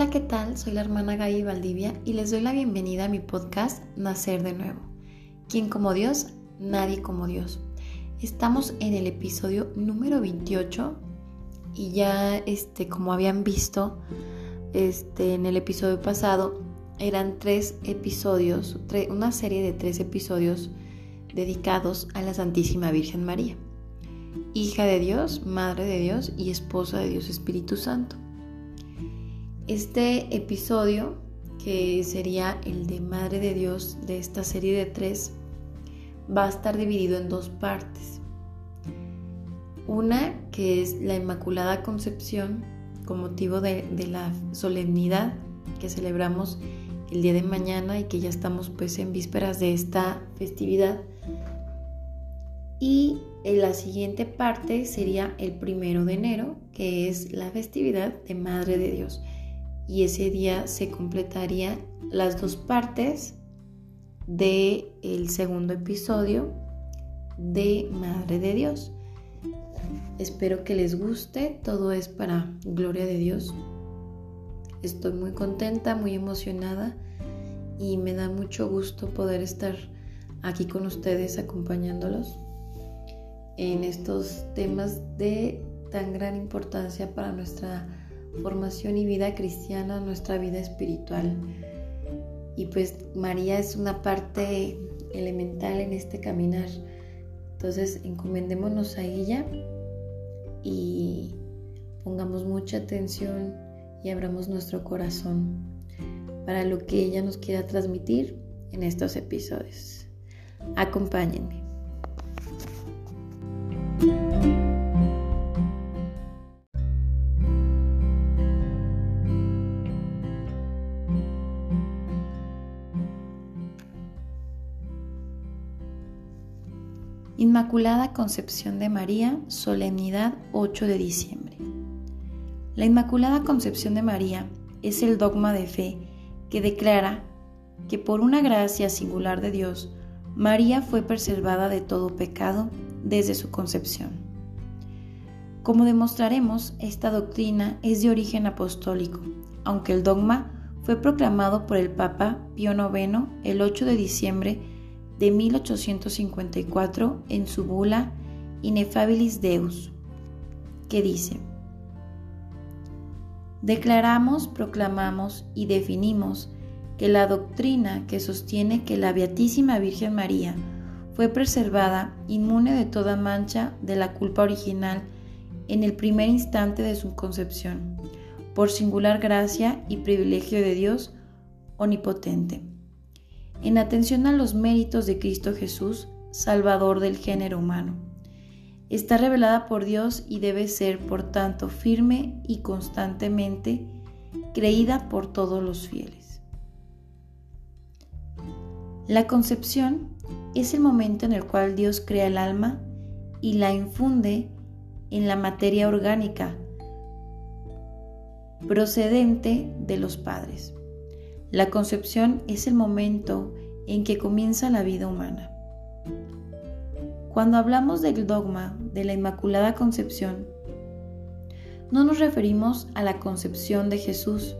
Hola, ¿qué tal? Soy la hermana Gaby Valdivia y les doy la bienvenida a mi podcast Nacer de Nuevo. ¿Quién como Dios? Nadie como Dios. Estamos en el episodio número 28 y ya, este, como habían visto, este, en el episodio pasado eran tres episodios, una serie de tres episodios dedicados a la Santísima Virgen María, hija de Dios, madre de Dios y esposa de Dios Espíritu Santo. Este episodio, que sería el de Madre de Dios de esta serie de tres, va a estar dividido en dos partes. Una que es la Inmaculada Concepción con motivo de, la solemnidad que celebramos el día de mañana y que ya estamos pues en vísperas de esta festividad. Y en la siguiente parte sería el primero de enero, que es la festividad de Madre de Dios y ese día se completaría las dos partes del el segundo episodio de Madre de Dios. Espero que les guste, todo es para gloria de Dios. Estoy muy contenta, muy emocionada y me da mucho gusto poder estar aquí con ustedes acompañándolos en estos temas de tan gran importancia para nuestra formación y vida cristiana, nuestra vida espiritual. Y pues María es una parte elemental en este caminar. Entonces encomendémonos a ella y pongamos mucha atención y abramos nuestro corazón para lo que ella nos quiera transmitir en estos episodios. Acompáñenme. Inmaculada Concepción de María, solemnidad 8 de diciembre. La Inmaculada Concepción de María es el dogma de fe que declara que por una gracia singular de Dios, María fue preservada de todo pecado desde su concepción. Como demostraremos, esta doctrina es de origen apostólico, aunque el dogma fue proclamado por el Papa Pío IX el 8 de diciembre de 1854 en su bula Ineffabilis Deus, que dice, Declaramos, proclamamos y definimos que la doctrina que sostiene que la Beatísima Virgen María fue preservada inmune de toda mancha de la culpa original en el primer instante de su concepción, por singular gracia y privilegio de Dios omnipotente en atención a los méritos de Cristo Jesús, Salvador del género humano. Está revelada por Dios y debe ser, por tanto, firme y constantemente creída por todos los fieles. La concepción es el momento en el cual Dios crea el alma y la infunde en la materia orgánica procedente de los padres. La concepción es el momento en que comienza la vida humana. Cuando hablamos del dogma de la Inmaculada Concepción, no nos referimos a la concepción de Jesús,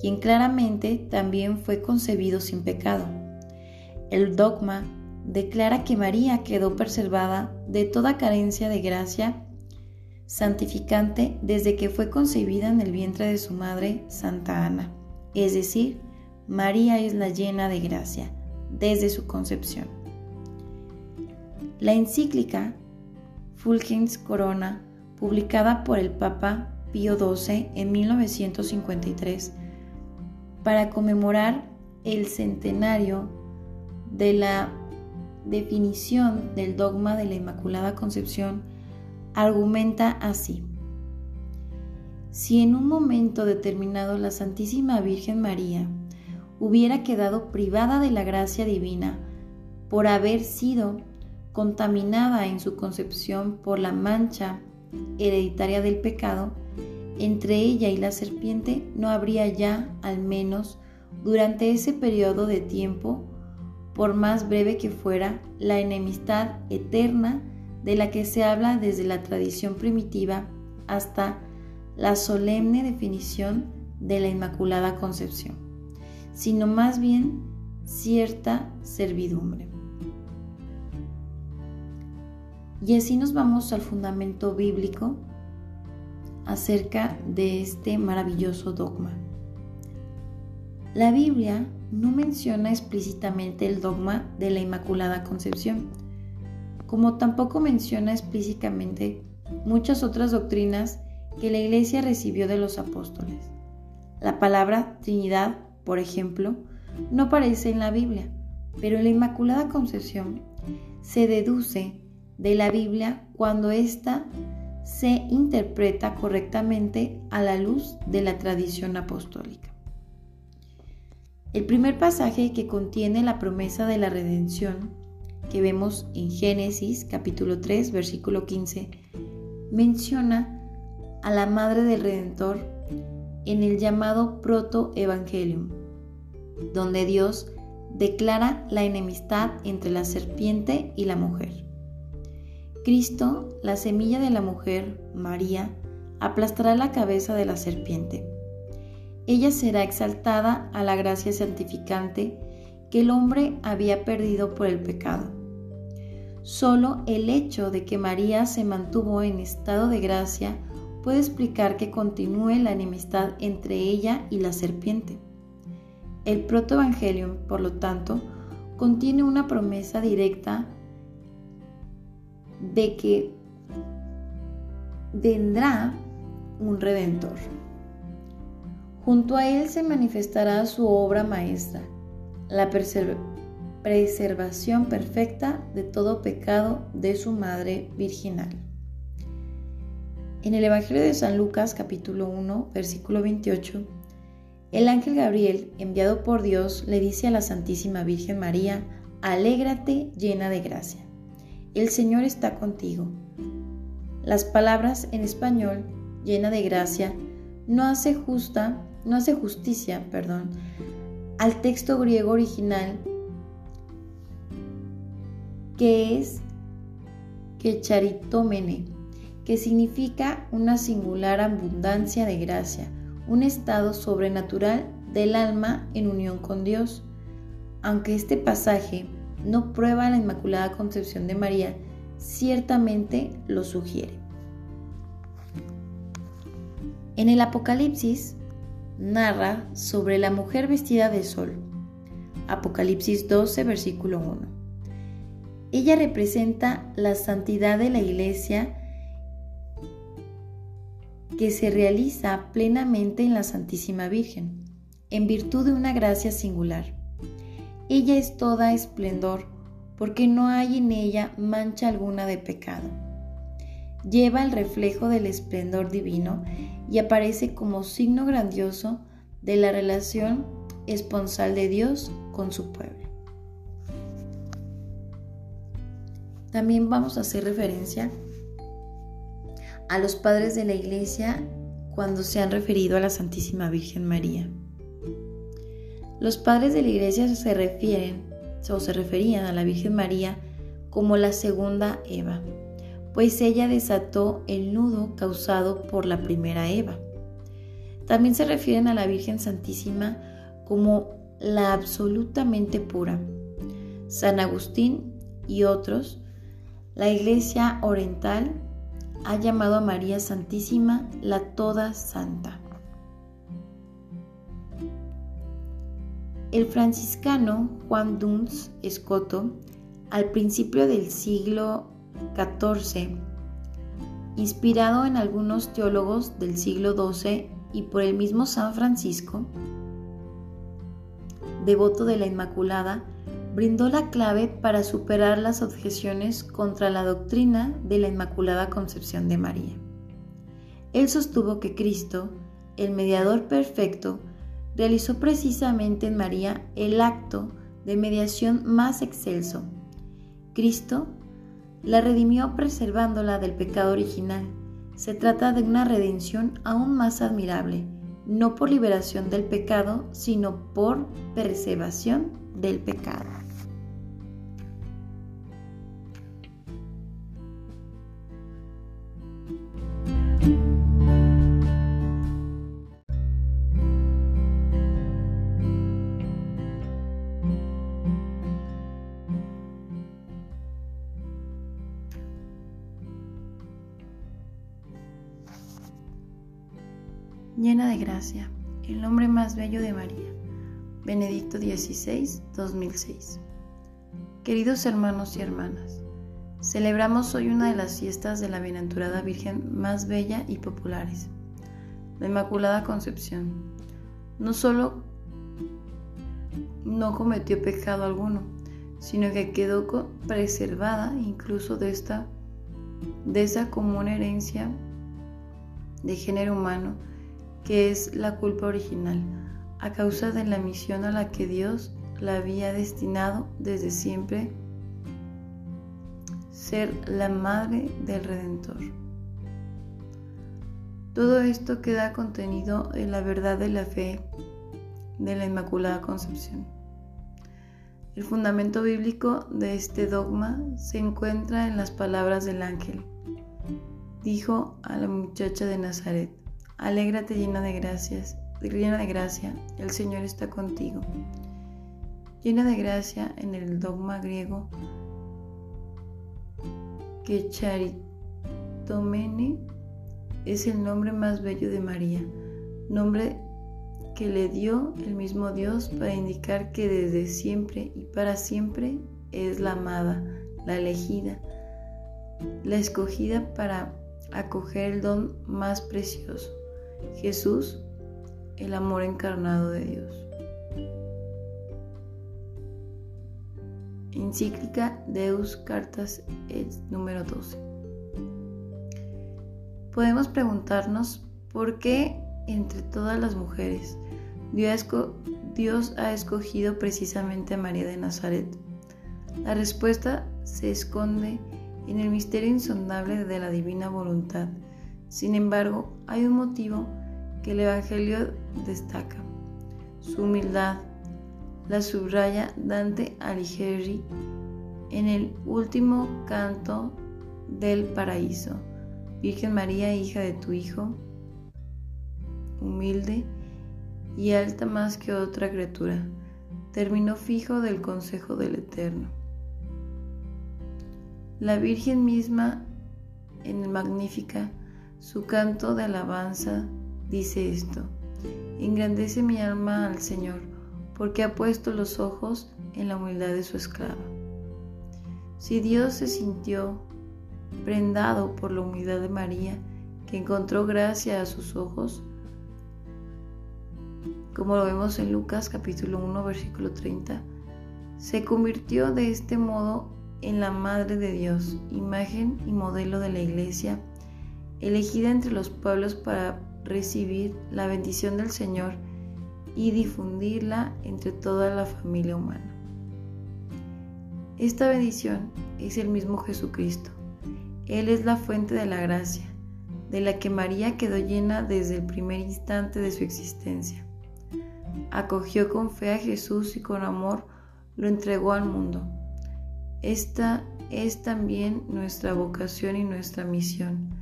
quien claramente también fue concebido sin pecado. El dogma declara que María quedó preservada de toda carencia de gracia santificante desde que fue concebida en el vientre de su madre, Santa Ana, es decir, María es la llena de gracia desde su concepción. La encíclica Fulgens Corona, publicada por el Papa Pío XII en 1953, para conmemorar el centenario de la definición del dogma de la Inmaculada Concepción, argumenta así. Si en un momento determinado la Santísima Virgen María hubiera quedado privada de la gracia divina por haber sido contaminada en su concepción por la mancha hereditaria del pecado, entre ella y la serpiente no habría ya, al menos durante ese periodo de tiempo, por más breve que fuera, la enemistad eterna de la que se habla desde la tradición primitiva hasta la solemne definición de la Inmaculada Concepción, sino más bien cierta servidumbre. Y así nos vamos al fundamento bíblico acerca de este maravilloso dogma. La Biblia no menciona explícitamente el dogma de la Inmaculada Concepción, como tampoco menciona explícitamente muchas otras doctrinas que la Iglesia recibió de los apóstoles. La palabra Trinidad, por ejemplo, no aparece en la Biblia, pero la Inmaculada Concepción se deduce de la Biblia cuando ésta se interpreta correctamente a la luz de la tradición apostólica. El primer pasaje que contiene la promesa de la redención, que vemos en Génesis capítulo 3 versículo 15, menciona a la Madre del Redentor en el llamado Proto-Evangelium, donde Dios declara la enemistad entre la serpiente y la mujer. Cristo, la semilla de la mujer, María, aplastará la cabeza de la serpiente. Ella será exaltada a la gracia santificante que el hombre había perdido por el pecado. Solo el hecho de que María se mantuvo en estado de gracia puede explicar que continúe la enemistad entre ella y la serpiente. El protoevangelium, por lo tanto, contiene una promesa directa de que vendrá un redentor. Junto a él se manifestará su obra maestra, la preservación perfecta de todo pecado de su madre virginal. En el Evangelio de San Lucas capítulo 1 versículo 28, el ángel Gabriel, enviado por Dios, le dice a la Santísima Virgen María, Alégrate llena de gracia el Señor está contigo. Las palabras en español, llena de gracia, no hace justa, no hace justicia, perdón, al texto griego original que es que que significa una singular abundancia de gracia, un estado sobrenatural del alma en unión con Dios. Aunque este pasaje no prueba la Inmaculada Concepción de María, ciertamente lo sugiere. En el Apocalipsis narra sobre la mujer vestida de sol. Apocalipsis 12, versículo 1. Ella representa la santidad de la iglesia que se realiza plenamente en la Santísima Virgen, en virtud de una gracia singular. Ella es toda esplendor, porque no hay en ella mancha alguna de pecado. Lleva el reflejo del esplendor divino y aparece como signo grandioso de la relación esponsal de Dios con su pueblo. También vamos a hacer referencia a los padres de la iglesia cuando se han referido a la Santísima Virgen María. Los padres de la iglesia se refieren o se referían a la Virgen María como la segunda Eva, pues ella desató el nudo causado por la primera Eva. También se refieren a la Virgen Santísima como la absolutamente pura. San Agustín y otros, la Iglesia Oriental ha llamado a María Santísima la Toda Santa. El franciscano Juan Duns Escoto, al principio del siglo XIV, inspirado en algunos teólogos del siglo XII y por el mismo San Francisco, devoto de la Inmaculada, brindó la clave para superar las objeciones contra la doctrina de la Inmaculada Concepción de María. Él sostuvo que Cristo, el mediador perfecto, realizó precisamente en María el acto de mediación más excelso. Cristo la redimió preservándola del pecado original. Se trata de una redención aún más admirable, no por liberación del pecado, sino por preservación del pecado. Gracia, el nombre más bello de María. Benedicto XVI, 2006. Queridos hermanos y hermanas, celebramos hoy una de las fiestas de la Bienaventurada Virgen más bella y populares, la Inmaculada Concepción. No solo no cometió pecado alguno, sino que quedó preservada incluso de esta de esa común herencia de género humano que es la culpa original, a causa de la misión a la que Dios la había destinado desde siempre, ser la madre del Redentor. Todo esto queda contenido en la verdad de la fe de la Inmaculada Concepción. El fundamento bíblico de este dogma se encuentra en las palabras del ángel. Dijo a la muchacha de Nazaret, Alégrate llena de gracias, llena de gracia, el Señor está contigo. Llena de gracia en el dogma griego que Charitomene es el nombre más bello de María, nombre que le dio el mismo Dios para indicar que desde siempre y para siempre es la amada, la elegida, la escogida para acoger el don más precioso. Jesús, el amor encarnado de Dios. Encíclica Deus Cartas número 12. Podemos preguntarnos por qué entre todas las mujeres Dios ha escogido precisamente a María de Nazaret. La respuesta se esconde en el misterio insondable de la divina voluntad sin embargo, hay un motivo que el Evangelio destaca, su humildad. La subraya Dante Alighieri en el último canto del paraíso. Virgen María, hija de tu Hijo, humilde y alta más que otra criatura, término fijo del consejo del Eterno. La Virgen misma en el Magnífica su canto de alabanza dice esto, engrandece mi alma al Señor, porque ha puesto los ojos en la humildad de su esclava. Si Dios se sintió prendado por la humildad de María, que encontró gracia a sus ojos, como lo vemos en Lucas capítulo 1 versículo 30, se convirtió de este modo en la Madre de Dios, imagen y modelo de la Iglesia elegida entre los pueblos para recibir la bendición del Señor y difundirla entre toda la familia humana. Esta bendición es el mismo Jesucristo. Él es la fuente de la gracia, de la que María quedó llena desde el primer instante de su existencia. Acogió con fe a Jesús y con amor lo entregó al mundo. Esta es también nuestra vocación y nuestra misión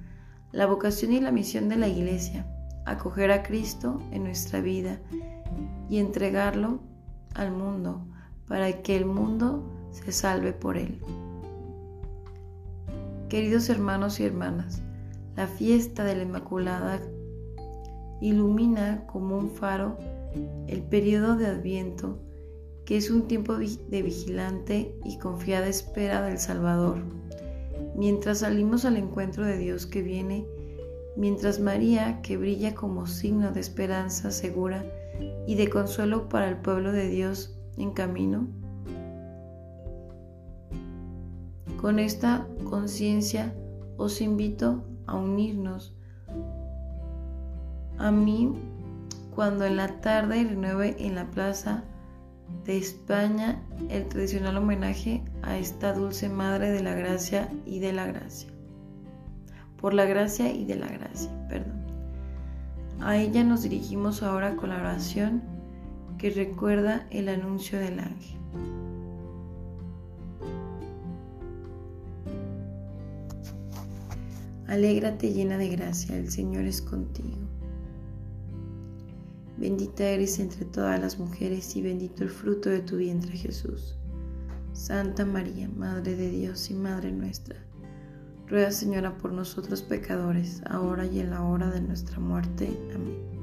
la vocación y la misión de la Iglesia, acoger a Cristo en nuestra vida y entregarlo al mundo para que el mundo se salve por él. Queridos hermanos y hermanas, la fiesta de la Inmaculada ilumina como un faro el periodo de Adviento, que es un tiempo de vigilante y confiada espera del Salvador mientras salimos al encuentro de Dios que viene, mientras María, que brilla como signo de esperanza segura y de consuelo para el pueblo de Dios en camino. Con esta conciencia os invito a unirnos a mí cuando en la tarde renueve en la plaza de España el tradicional homenaje a esta dulce Madre de la Gracia y de la Gracia. Por la gracia y de la gracia, perdón. A ella nos dirigimos ahora con la oración que recuerda el anuncio del ángel. Alégrate llena de gracia, el Señor es contigo. Bendita eres entre todas las mujeres y bendito el fruto de tu vientre Jesús. Santa María, Madre de Dios y Madre nuestra, ruega Señora por nosotros pecadores, ahora y en la hora de nuestra muerte. Amén.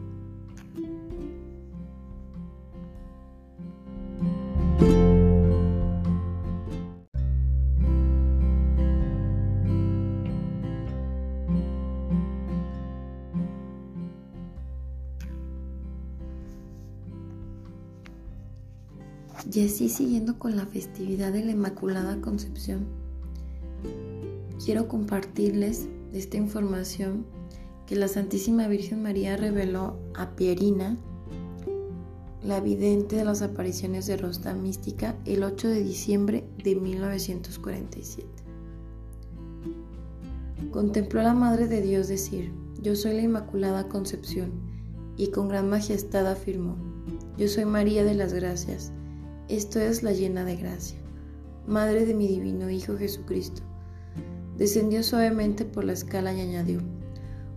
Y así siguiendo con la festividad de la Inmaculada Concepción, quiero compartirles esta información que la Santísima Virgen María reveló a Pierina, la vidente de las apariciones de Rosda Mística, el 8 de diciembre de 1947. Contempló a la Madre de Dios decir, yo soy la Inmaculada Concepción, y con gran majestad afirmó, yo soy María de las Gracias, esto es la llena de gracia, Madre de mi divino Hijo Jesucristo. Descendió suavemente por la escala y añadió,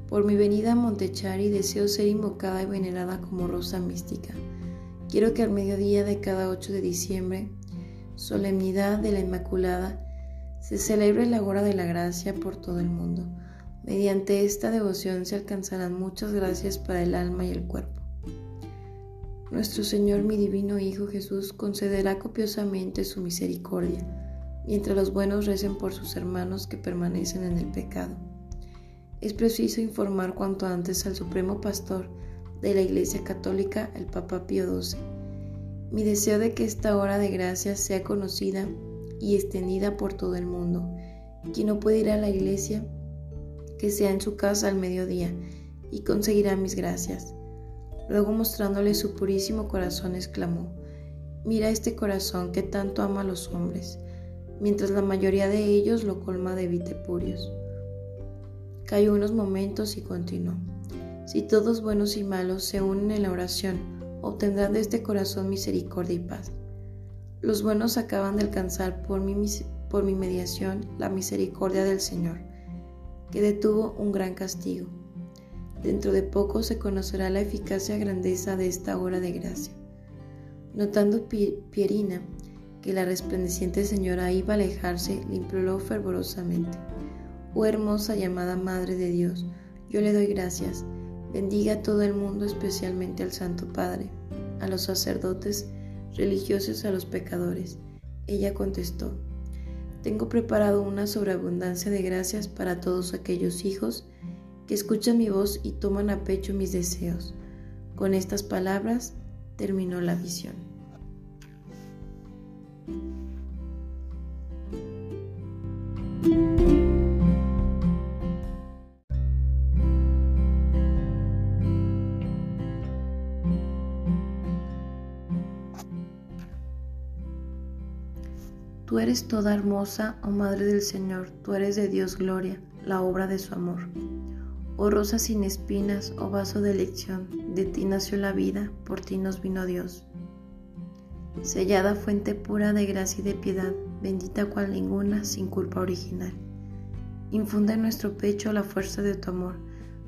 por mi venida a Montechari deseo ser invocada y venerada como rosa mística. Quiero que al mediodía de cada 8 de diciembre, solemnidad de la Inmaculada, se celebre la hora de la gracia por todo el mundo. Mediante esta devoción se alcanzarán muchas gracias para el alma y el cuerpo. Nuestro Señor, mi divino Hijo Jesús, concederá copiosamente su misericordia, mientras los buenos recen por sus hermanos que permanecen en el pecado. Es preciso informar cuanto antes al Supremo Pastor de la Iglesia Católica, el Papa Pío XII. Mi deseo de que esta hora de gracia sea conocida y extendida por todo el mundo. Quien no puede ir a la iglesia, que sea en su casa al mediodía, y conseguirá mis gracias. Luego mostrándole su purísimo corazón, exclamó, Mira este corazón que tanto ama a los hombres, mientras la mayoría de ellos lo colma de vitepurios. Cayó unos momentos y continuó. Si todos buenos y malos se unen en la oración, obtendrán de este corazón misericordia y paz. Los buenos acaban de alcanzar por mi, por mi mediación la misericordia del Señor, que detuvo un gran castigo. Dentro de poco se conocerá la eficacia grandeza de esta hora de gracia. Notando Pierina que la resplandeciente señora iba a alejarse, le imploró fervorosamente. Oh hermosa llamada Madre de Dios, yo le doy gracias. Bendiga a todo el mundo, especialmente al Santo Padre, a los sacerdotes, religiosos a los pecadores. Ella contestó, tengo preparado una sobreabundancia de gracias para todos aquellos hijos que escuchan mi voz y toman a pecho mis deseos. Con estas palabras terminó la visión. Tú eres toda hermosa, oh Madre del Señor, tú eres de Dios gloria, la obra de su amor. Oh rosa sin espinas, oh vaso de elección, de ti nació la vida, por ti nos vino Dios. Sellada fuente pura de gracia y de piedad, bendita cual ninguna, sin culpa original. Infunde en nuestro pecho la fuerza de tu amor.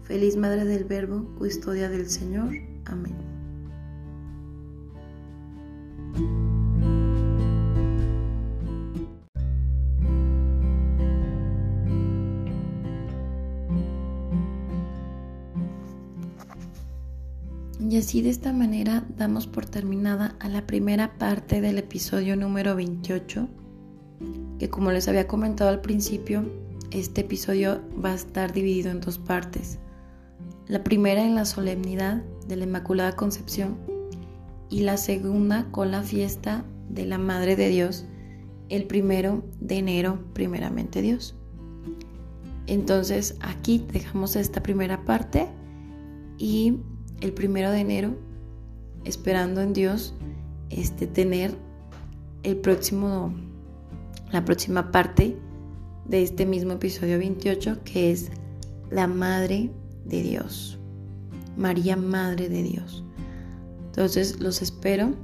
Feliz Madre del Verbo, custodia del Señor. Amén. Y así de esta manera damos por terminada a la primera parte del episodio número 28, que como les había comentado al principio, este episodio va a estar dividido en dos partes. La primera en la solemnidad de la Inmaculada Concepción y la segunda con la fiesta de la Madre de Dios, el primero de enero, primeramente Dios. Entonces aquí dejamos esta primera parte y el primero de enero, esperando en Dios este, tener el próximo, la próxima parte de este mismo episodio 28, que es la Madre de Dios. María, Madre de Dios. Entonces los espero,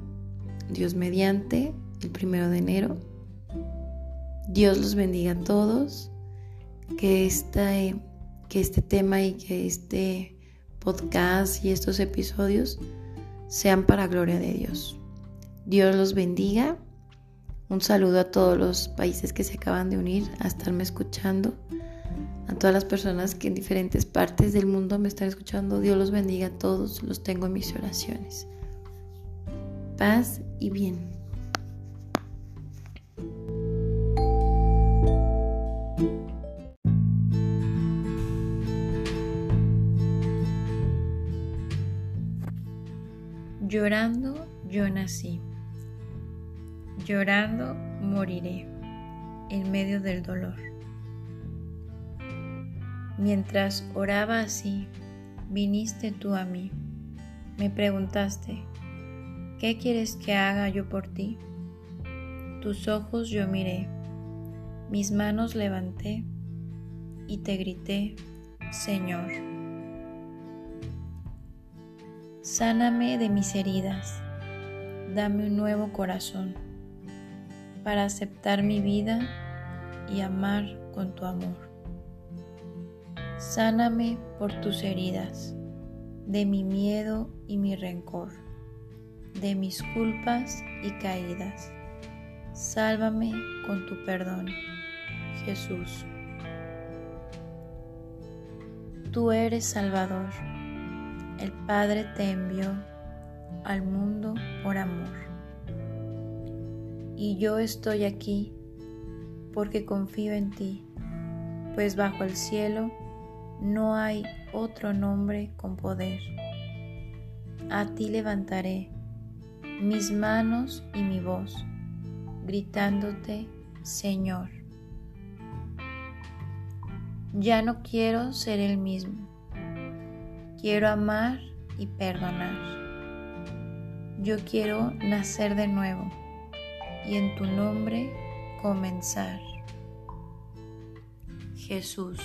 Dios mediante, el primero de enero. Dios los bendiga a todos. Que, esta, que este tema y que este podcast y estos episodios sean para gloria de Dios. Dios los bendiga. Un saludo a todos los países que se acaban de unir a estarme escuchando. A todas las personas que en diferentes partes del mundo me están escuchando. Dios los bendiga a todos. Los tengo en mis oraciones. Paz y bien. Llorando yo nací. Llorando moriré en medio del dolor. Mientras oraba así, viniste tú a mí. Me preguntaste, ¿qué quieres que haga yo por ti? Tus ojos yo miré, mis manos levanté y te grité, Señor. Sáname de mis heridas, dame un nuevo corazón para aceptar mi vida y amar con tu amor. Sáname por tus heridas, de mi miedo y mi rencor, de mis culpas y caídas. Sálvame con tu perdón, Jesús. Tú eres Salvador. El Padre te envió al mundo por amor. Y yo estoy aquí porque confío en ti, pues bajo el cielo no hay otro nombre con poder. A ti levantaré mis manos y mi voz, gritándote, Señor. Ya no quiero ser el mismo. Quiero amar y perdonar. Yo quiero nacer de nuevo y en tu nombre comenzar. Jesús.